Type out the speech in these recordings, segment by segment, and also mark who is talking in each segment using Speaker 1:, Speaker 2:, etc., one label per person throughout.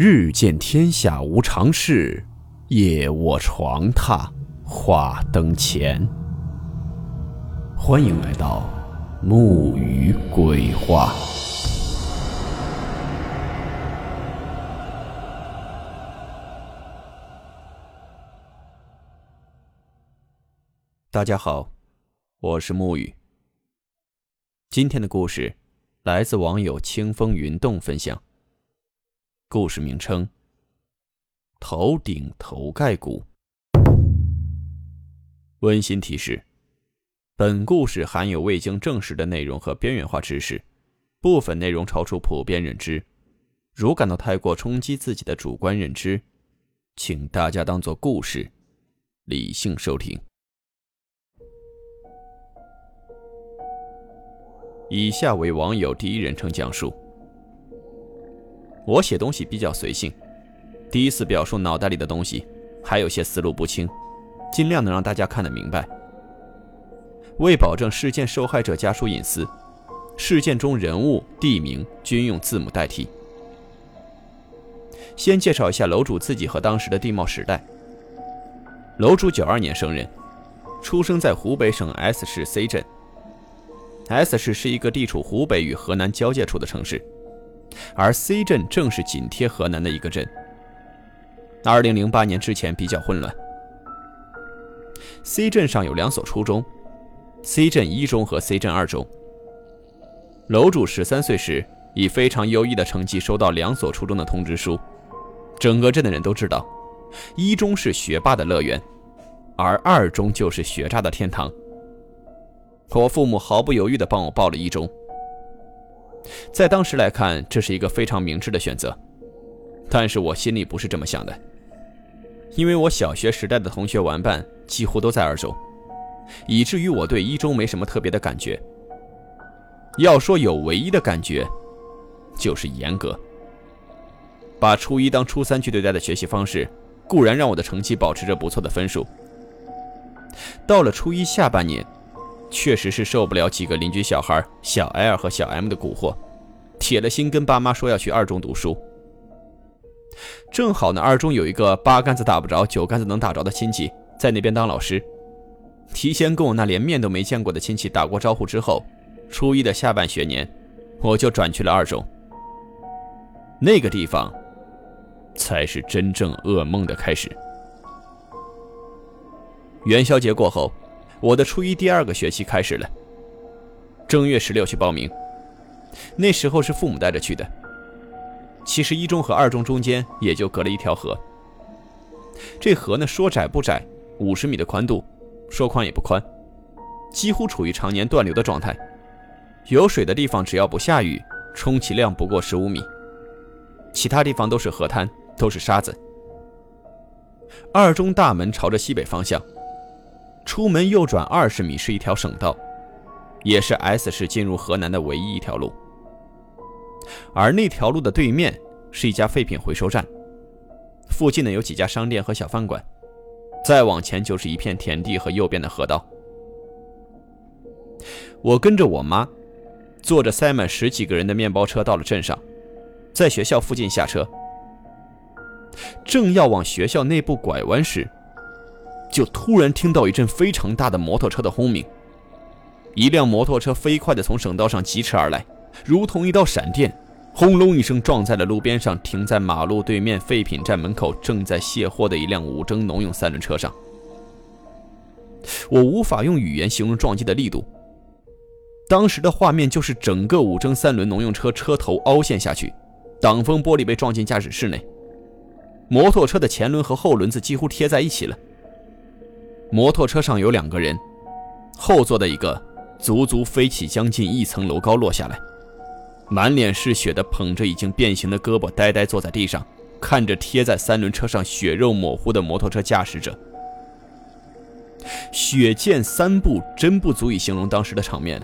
Speaker 1: 日见天下无常事，夜卧床榻话灯前。欢迎来到木鱼鬼话。大家好，我是木鱼。今天的故事来自网友清风云动分享。故事名称：头顶头盖骨。温馨提示：本故事含有未经证实的内容和边缘化知识，部分内容超出普遍认知。如感到太过冲击自己的主观认知，请大家当做故事，理性收听。以下为网友第一人称讲述。我写东西比较随性，第一次表述脑袋里的东西，还有些思路不清，尽量能让大家看得明白。为保证事件受害者家属隐私，事件中人物、地名均用字母代替。先介绍一下楼主自己和当时的地貌时代。楼主九二年生人，出生在湖北省 S 市 C 镇。S 市是一个地处湖北与河南交界处的城市。而 C 镇正是紧贴河南的一个镇。二零零八年之前比较混乱。C 镇上有两所初中，C 镇一中和 C 镇二中。楼主十三岁时以非常优异的成绩收到两所初中的通知书，整个镇的人都知道，一中是学霸的乐园，而二中就是学渣的天堂。我父母毫不犹豫地帮我报了一中。在当时来看，这是一个非常明智的选择，但是我心里不是这么想的，因为我小学时代的同学玩伴几乎都在二中，以至于我对一中没什么特别的感觉。要说有唯一的感觉，就是严格。把初一当初三去对待的学习方式，固然让我的成绩保持着不错的分数，到了初一下半年。确实是受不了几个邻居小孩小 L 和小 M 的蛊惑，铁了心跟爸妈说要去二中读书。正好呢，二中有一个八竿子打不着、九竿子能打着的亲戚在那边当老师，提前跟我那连面都没见过的亲戚打过招呼之后，初一的下半学年，我就转去了二中。那个地方，才是真正噩梦的开始。元宵节过后。我的初一第二个学期开始了。正月十六去报名，那时候是父母带着去的。其实一中和二中中间也就隔了一条河。这河呢，说窄不窄，五十米的宽度；说宽也不宽，几乎处于常年断流的状态。有水的地方，只要不下雨，充其量不过十五米，其他地方都是河滩，都是沙子。二中大门朝着西北方向。出门右转二十米是一条省道，也是 S 市进入河南的唯一一条路。而那条路的对面是一家废品回收站，附近呢有几家商店和小饭馆，再往前就是一片田地和右边的河道。我跟着我妈，坐着塞满十几个人的面包车到了镇上，在学校附近下车，正要往学校内部拐弯时。就突然听到一阵非常大的摩托车的轰鸣，一辆摩托车飞快地从省道上疾驰而来，如同一道闪电，轰隆一声撞在了路边上停在马路对面废品站门口正在卸货的一辆五征农用三轮车上。我无法用语言形容撞击的力度。当时的画面就是整个五征三轮农用车车头凹陷下去，挡风玻璃被撞进驾驶室内，摩托车的前轮和后轮子几乎贴在一起了。摩托车上有两个人，后座的一个足足飞起将近一层楼高落下来，满脸是血的捧着已经变形的胳膊，呆呆坐在地上，看着贴在三轮车上血肉模糊的摩托车驾驶者。血溅三步，真不足以形容当时的场面。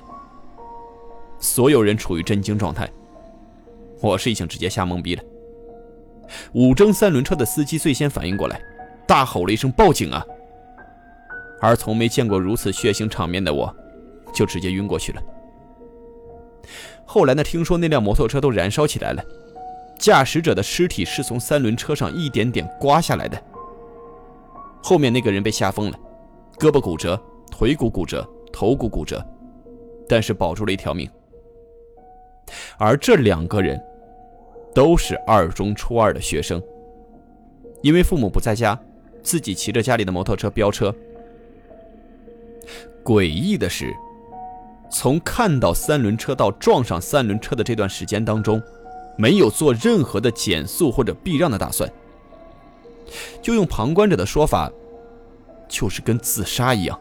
Speaker 1: 所有人处于震惊状态，我是已经直接吓懵逼了。五征三轮车的司机最先反应过来，大吼了一声：“报警啊！”而从没见过如此血腥场面的我，就直接晕过去了。后来呢？听说那辆摩托车都燃烧起来了，驾驶者的尸体是从三轮车上一点点刮下来的。后面那个人被吓疯了，胳膊骨折，腿骨骨折，头骨骨折，但是保住了一条命。而这两个人都是二中初二的学生，因为父母不在家，自己骑着家里的摩托车飙车。诡异的是，从看到三轮车到撞上三轮车的这段时间当中，没有做任何的减速或者避让的打算。就用旁观者的说法，就是跟自杀一样。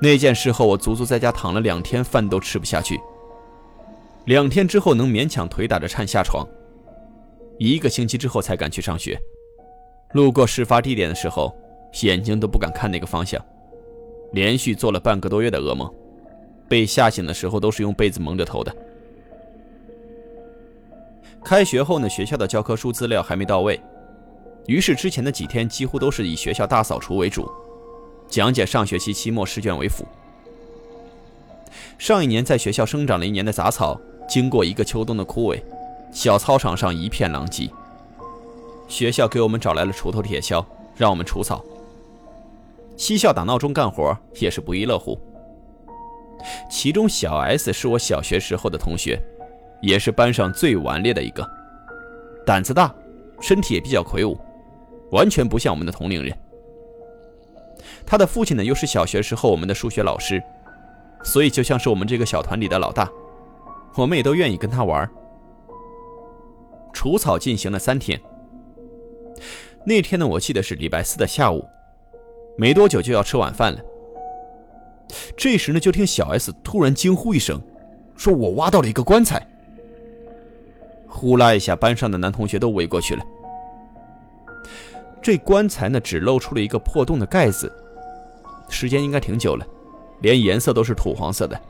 Speaker 1: 那件事后，我足足在家躺了两天，饭都吃不下去。两天之后，能勉强腿打着颤下床。一个星期之后才敢去上学。路过事发地点的时候，眼睛都不敢看那个方向。连续做了半个多月的噩梦，被吓醒的时候都是用被子蒙着头的。开学后呢，学校的教科书资料还没到位，于是之前的几天几乎都是以学校大扫除为主，讲解上学期期末试卷为辅。上一年在学校生长了一年的杂草，经过一个秋冬的枯萎，小操场上一片狼藉。学校给我们找来了锄头、铁锹，让我们除草。嬉笑打闹中干活也是不亦乐乎。其中小 S 是我小学时候的同学，也是班上最顽劣的一个，胆子大，身体也比较魁梧，完全不像我们的同龄人。他的父亲呢，又是小学时候我们的数学老师，所以就像是我们这个小团里的老大，我们也都愿意跟他玩。除草进行了三天，那天呢，我记得是礼拜四的下午。没多久就要吃晚饭了，这时呢，就听小 S 突然惊呼一声，说我挖到了一个棺材。呼啦一下，班上的男同学都围过去了。这棺材呢，只露出了一个破洞的盖子，时间应该挺久了，连颜色都是土黄色的。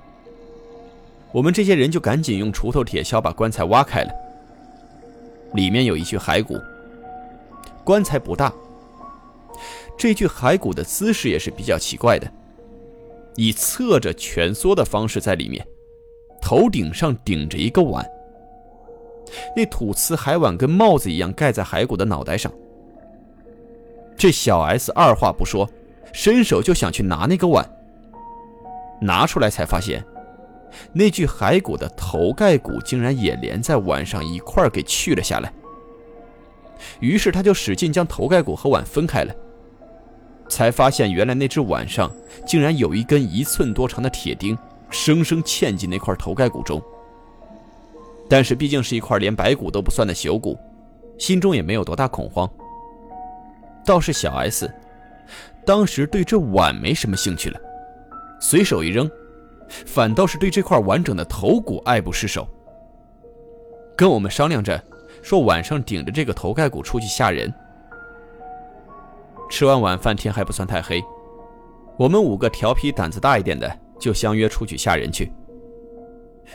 Speaker 1: 我们这些人就赶紧用锄头、铁锹把棺材挖开了，里面有一具骸骨。棺材不大。这具骸骨的姿势也是比较奇怪的，以侧着蜷缩的方式在里面，头顶上顶着一个碗，那土瓷海碗跟帽子一样盖在骸骨的脑袋上。这小 S 二话不说，伸手就想去拿那个碗，拿出来才发现，那具骸骨的头盖骨竟然也连在碗上一块给去了下来。于是他就使劲将头盖骨和碗分开了。才发现，原来那只碗上竟然有一根一寸多长的铁钉，生生嵌进那块头盖骨中。但是毕竟是一块连白骨都不算的朽骨，心中也没有多大恐慌。倒是小 S，当时对这碗没什么兴趣了，随手一扔，反倒是对这块完整的头骨爱不释手。跟我们商量着，说晚上顶着这个头盖骨出去吓人。吃完晚饭，天还不算太黑，我们五个调皮胆子大一点的就相约出去吓人去。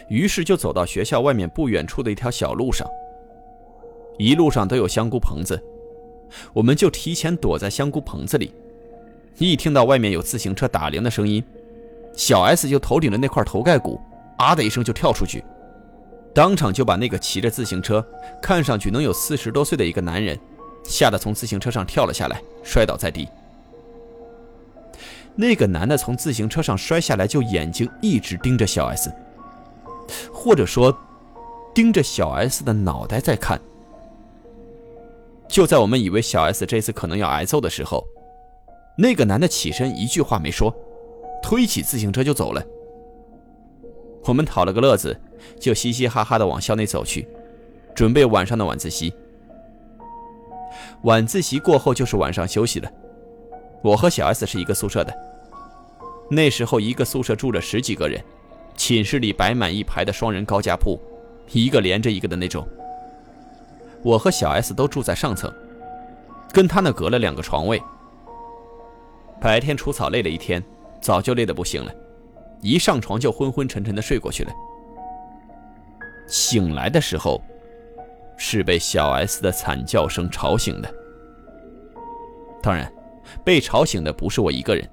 Speaker 1: 于是就走到学校外面不远处的一条小路上，一路上都有香菇棚子，我们就提前躲在香菇棚子里。一听到外面有自行车打铃的声音，小 S 就头顶着那块头盖骨，啊的一声就跳出去，当场就把那个骑着自行车、看上去能有四十多岁的一个男人。吓得从自行车上跳了下来，摔倒在地。那个男的从自行车上摔下来，就眼睛一直盯着小 S，或者说，盯着小 S 的脑袋在看。就在我们以为小 S 这次可能要挨揍的时候，那个男的起身，一句话没说，推起自行车就走了。我们讨了个乐子，就嘻嘻哈哈的往校内走去，准备晚上的晚自习。晚自习过后就是晚上休息了。我和小 S 是一个宿舍的。那时候一个宿舍住着十几个人，寝室里摆满一排的双人高架铺，一个连着一个的那种。我和小 S 都住在上层，跟他那隔了两个床位。白天除草累了一天，早就累得不行了，一上床就昏昏沉沉的睡过去了。醒来的时候。是被小 S 的惨叫声吵醒的。当然，被吵醒的不是我一个人，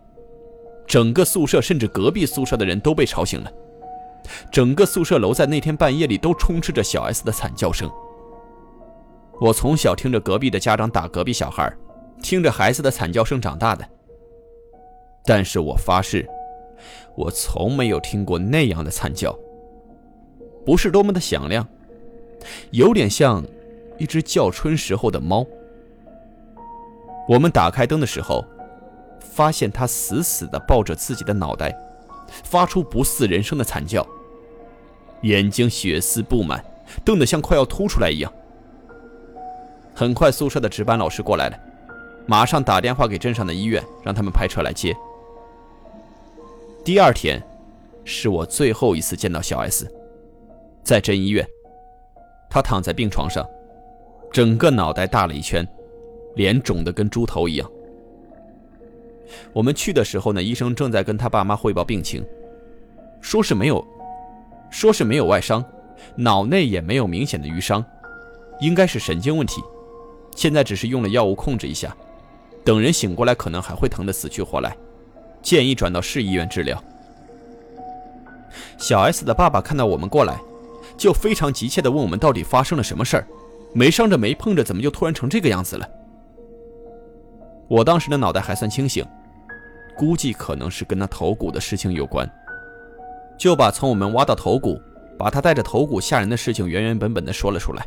Speaker 1: 整个宿舍甚至隔壁宿舍的人都被吵醒了。整个宿舍楼在那天半夜里都充斥着小 S 的惨叫声。我从小听着隔壁的家长打隔壁小孩，听着孩子的惨叫声长大的。但是我发誓，我从没有听过那样的惨叫。不是多么的响亮，有点像一只叫春时候的猫。我们打开灯的时候，发现它死死地抱着自己的脑袋，发出不似人声的惨叫，眼睛血丝布满，瞪得像快要凸出来一样。很快，宿舍的值班老师过来了，马上打电话给镇上的医院，让他们派车来接。第二天，是我最后一次见到小 S，在镇医院，他躺在病床上，整个脑袋大了一圈，脸肿得跟猪头一样。我们去的时候呢，医生正在跟他爸妈汇报病情，说是没有，说是没有外伤，脑内也没有明显的淤伤，应该是神经问题。现在只是用了药物控制一下，等人醒过来可能还会疼得死去活来，建议转到市医院治疗。小 S 的爸爸看到我们过来，就非常急切地问我们到底发生了什么事儿，没伤着没碰着，怎么就突然成这个样子了？我当时的脑袋还算清醒，估计可能是跟他头骨的事情有关，就把从我们挖到头骨，把他带着头骨吓人的事情原原本本的说了出来。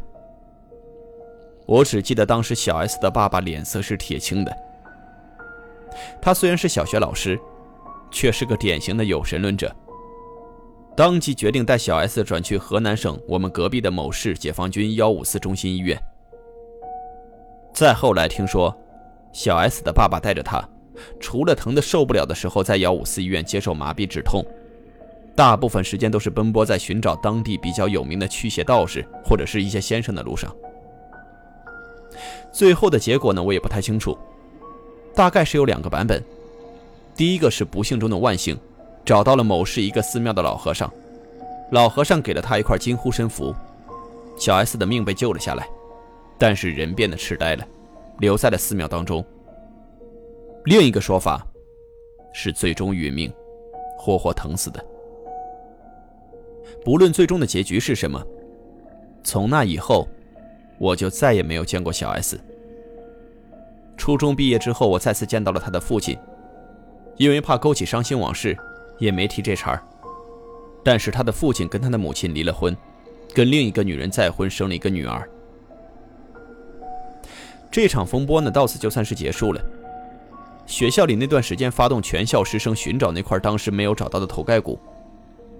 Speaker 1: 我只记得当时小 S 的爸爸脸色是铁青的。他虽然是小学老师，却是个典型的有神论者。当即决定带小 S 转去河南省我们隔壁的某市解放军幺五四中心医院。再后来听说，小 S 的爸爸带着他，除了疼得受不了的时候在幺五四医院接受麻痹止痛，大部分时间都是奔波在寻找当地比较有名的驱邪道士或者是一些先生的路上。最后的结果呢，我也不太清楚，大概是有两个版本。第一个是不幸中的万幸，找到了某市一个寺庙的老和尚，老和尚给了他一块金护身符，小 S 的命被救了下来，但是人变得痴呆了，留在了寺庙当中。另一个说法是最终殒命，活活疼死的。不论最终的结局是什么，从那以后。我就再也没有见过小 S。初中毕业之后，我再次见到了他的父亲，因为怕勾起伤心往事，也没提这茬儿。但是他的父亲跟他的母亲离了婚，跟另一个女人再婚，生了一个女儿。这场风波呢，到此就算是结束了。学校里那段时间发动全校师生寻找那块当时没有找到的头盖骨，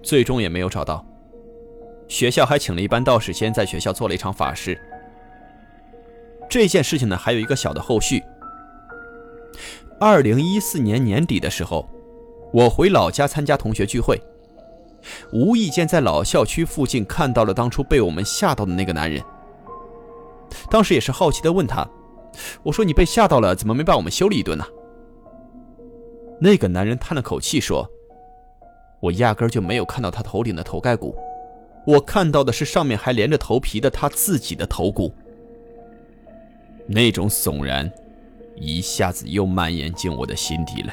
Speaker 1: 最终也没有找到。学校还请了一班道士先在学校做了一场法事。这件事情呢，还有一个小的后续。二零一四年年底的时候，我回老家参加同学聚会，无意间在老校区附近看到了当初被我们吓到的那个男人。当时也是好奇的问他：“我说你被吓到了，怎么没把我们修理一顿呢？”那个男人叹了口气说：“我压根就没有看到他头顶的头盖骨，我看到的是上面还连着头皮的他自己的头骨。”那种悚然，一下子又蔓延进我的心底了。